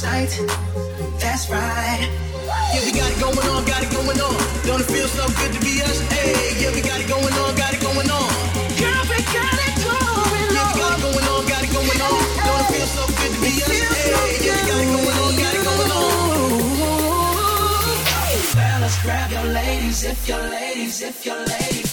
last. That's right. Yeah, we got it going on, got it going on. Don't it feel so good to be us? Hey, yeah, we got it going on, got it going on. Girl, we got it going on. Yeah, we got it going on, got it going on. Don't it feel so good to be us? Hey, yeah, we got it going on, got it going on. Fellas, grab your ladies if your ladies, if your ladies.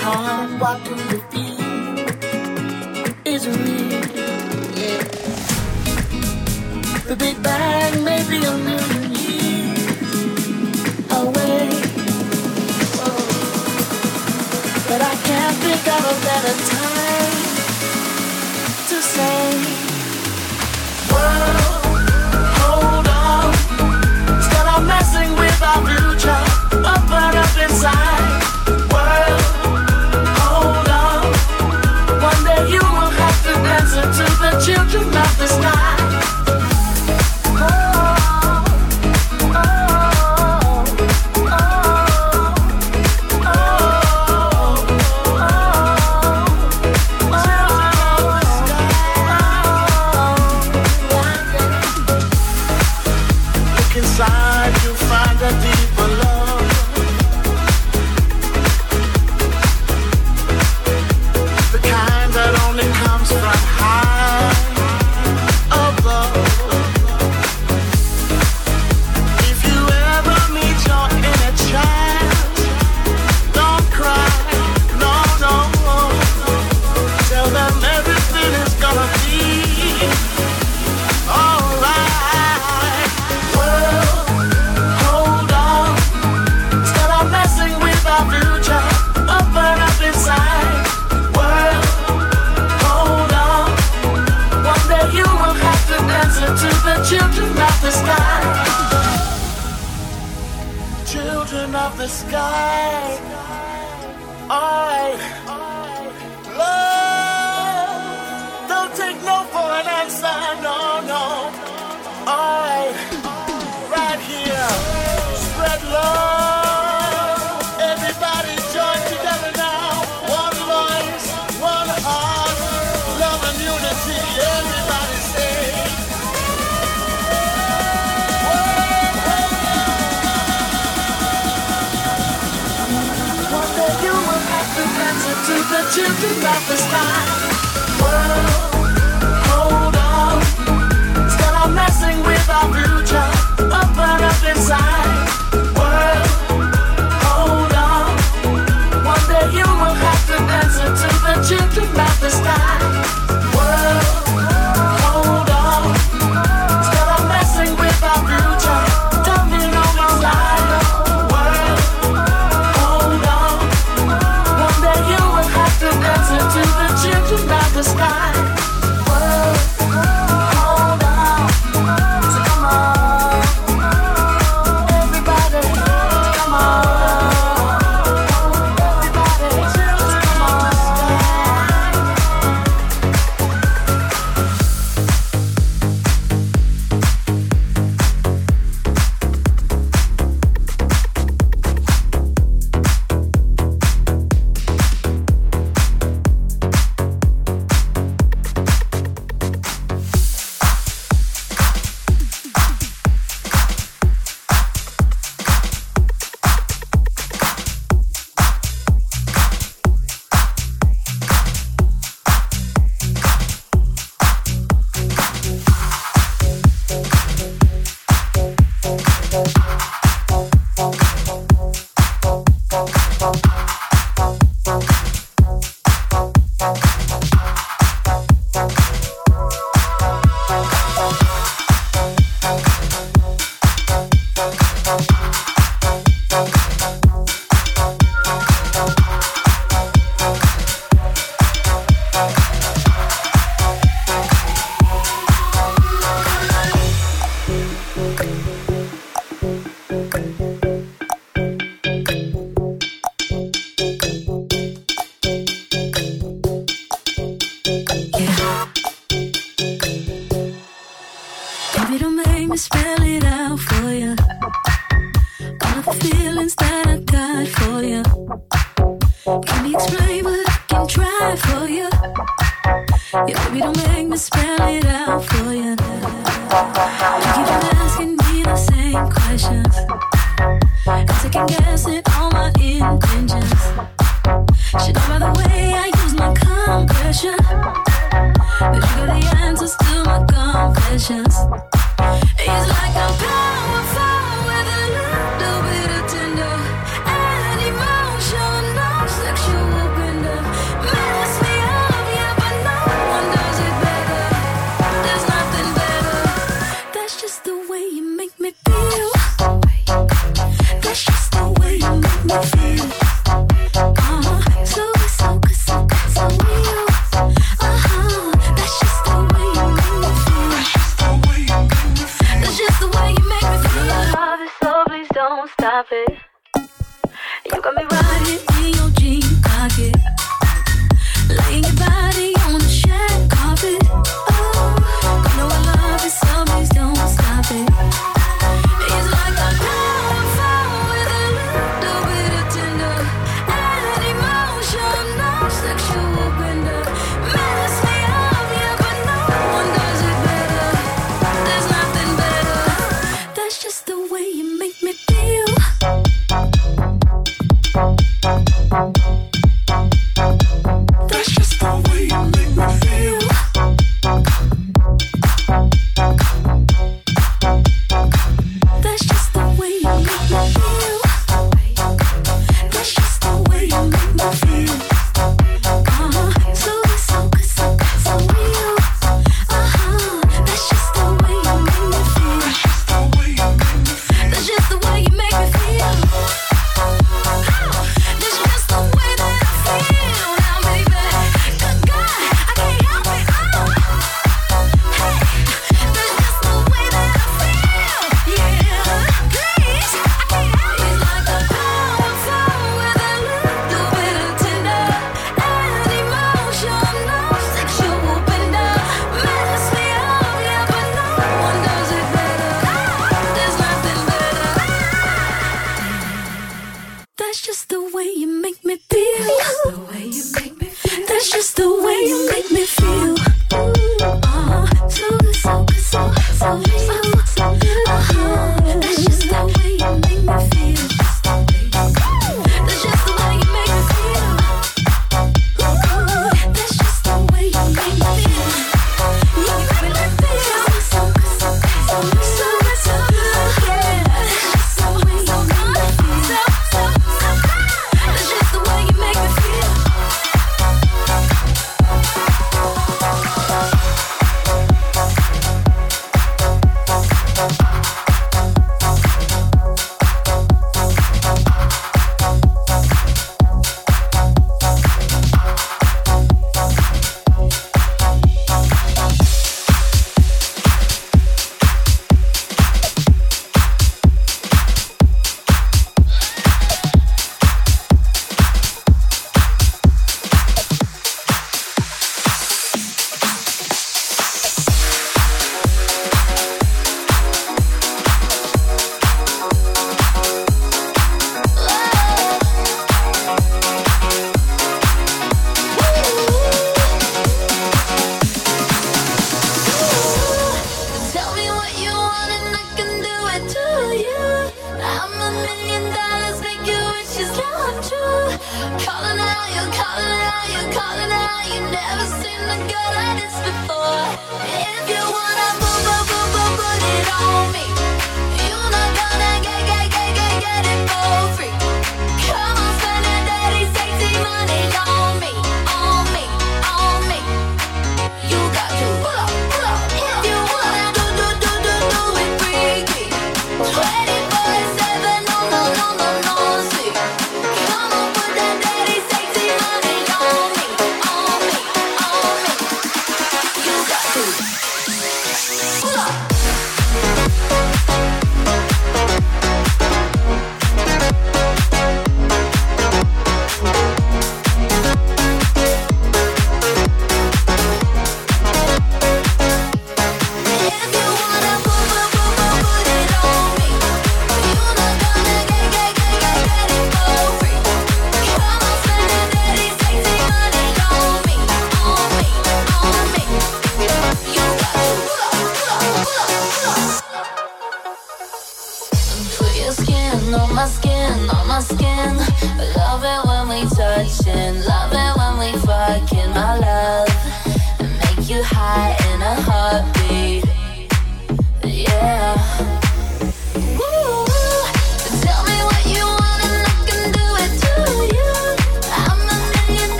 call Baby, don't make me spell it out for ya. all of the feelings that I got for ya. Can be explain, but I can try for ya. Yeah, baby, don't make me spell it out for ya. You keep on asking me the same questions. And second guessing all my intentions. Should know by the way I use my compression. But you got the answers to my confessions.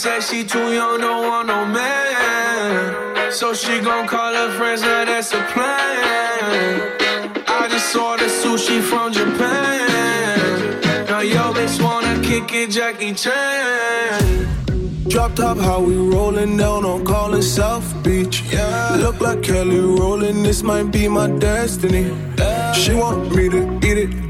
Said she too young, don't want no man. So she gon' call her friends, now that's a plan. I just ordered sushi from Japan. Now yo bitch wanna kick it, Jackie Chan. Drop top, how we rollin' down on Collins South Beach. Yeah. Look like Kelly rolling, this might be my destiny. Yeah. She want me to eat it,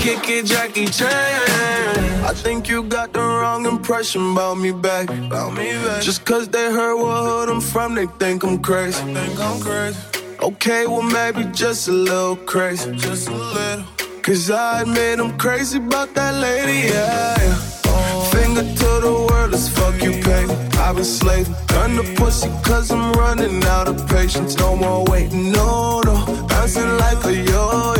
Kick it, Jackie Chan. I think you got the wrong impression about me back. About me back. Just cause they heard what hood I'm from, they think I'm crazy. think I'm crazy. Okay, well maybe just a little crazy. Just a little. Cause I admit I'm crazy about that lady, yeah. Finger to the world, let's fuck you, pay. I've been slaving, gun the pussy cause I'm running out of patience. No more waiting, no, no. Bouncing like a yo-yo.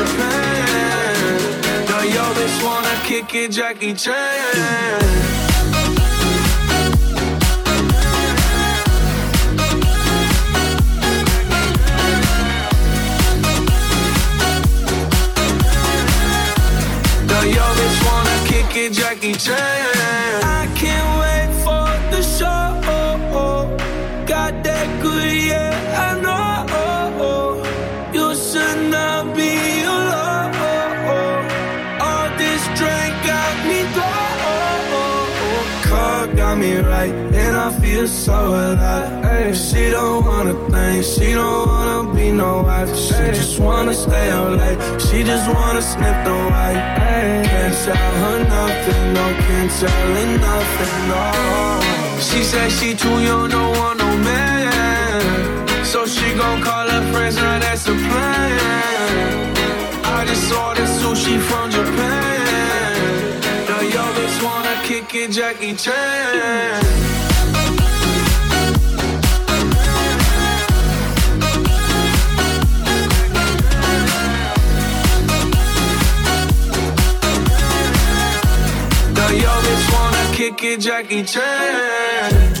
Kick it, Jackie Chan. Wanna kick it, Jackie Chan. I and I feel so alive. Ay, she don't wanna think, she don't wanna be no wife. She just wanna stay up late, she just wanna sniff the white. Ay, can't tell her nothing, no, can't tell her nothing, no. She said she too young, don't want no man. So she gon' call her friends, now that's a plan. I just ordered sushi from Japan. Now yo bitch wanna kick it, Jackie Chan. Kick it, Jackie Chan.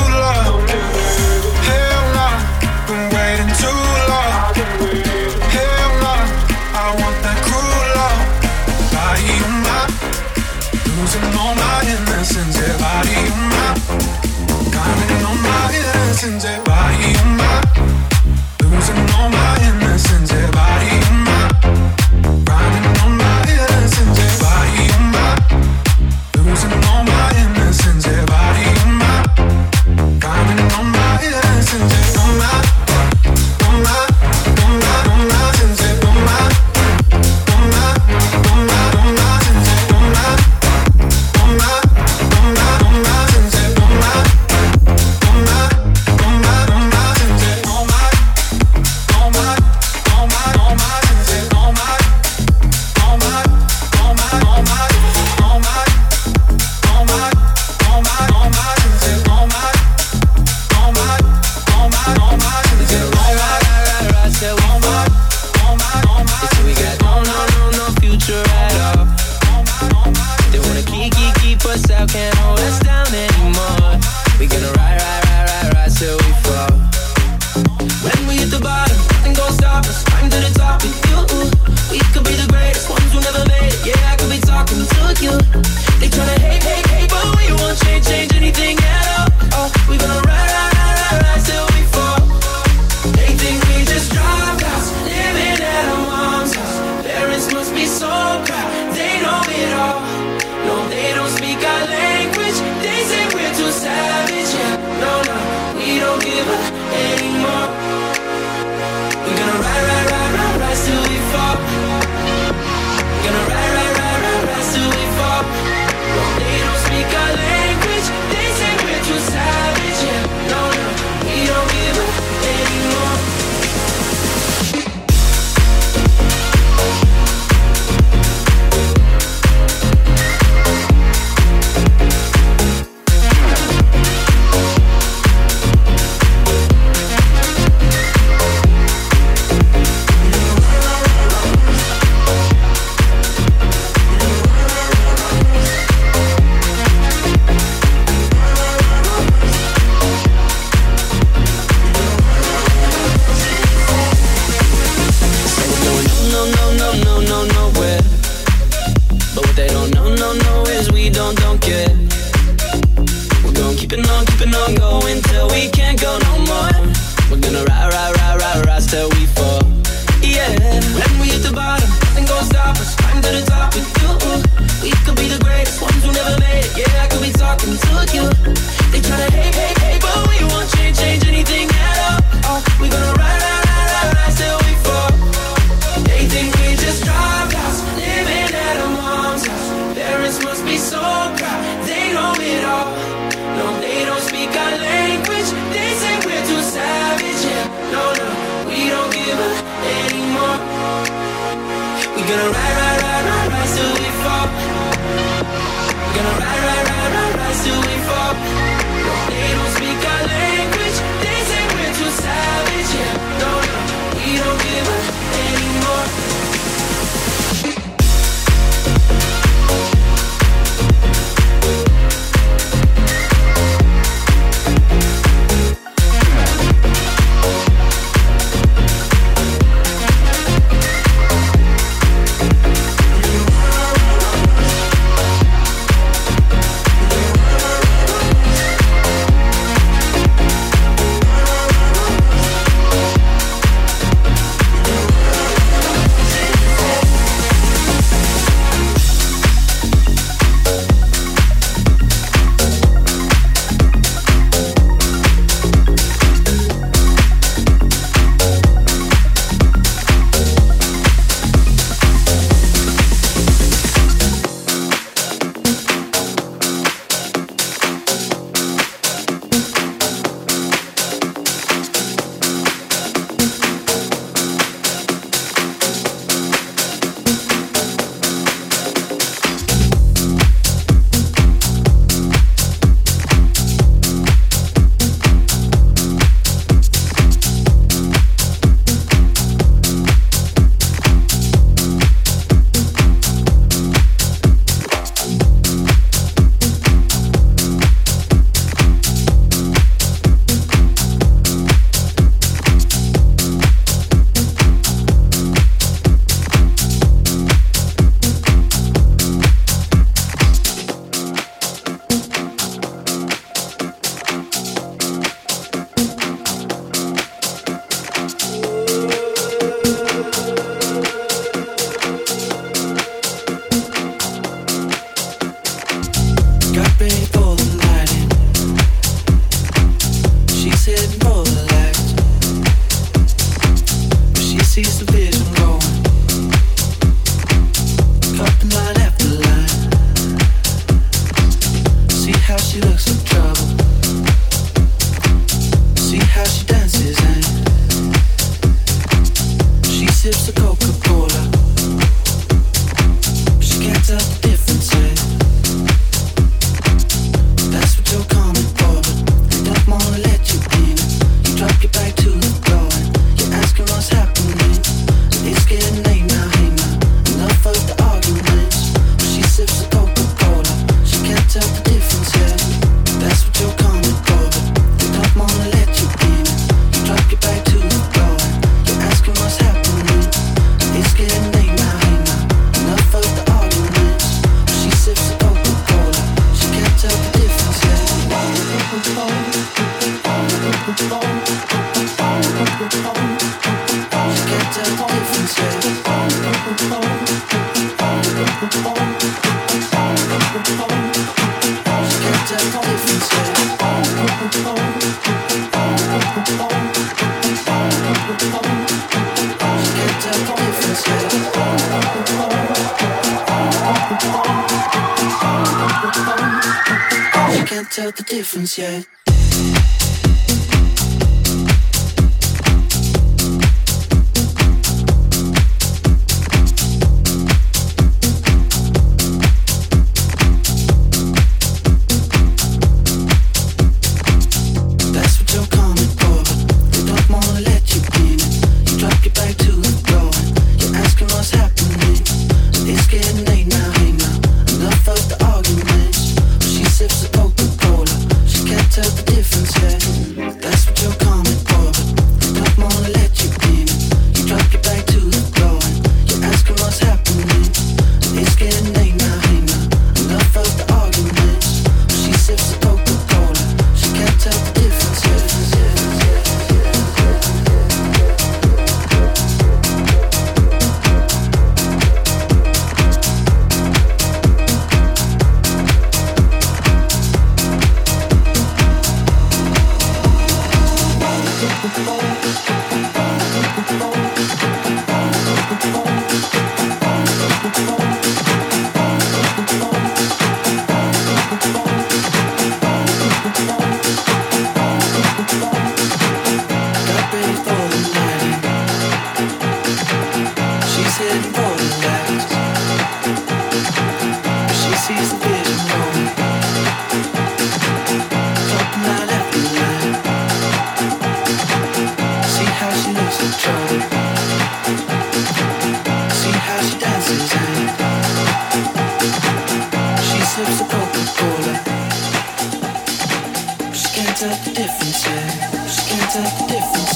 losing all my innocence, yeah, body my, finding all my innocence, yeah, body my, losing all my innocence, yeah, sips of Coca-Cola. She can't tell the difference, yeah. She can't tell the difference.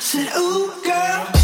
Said, ooh, girl.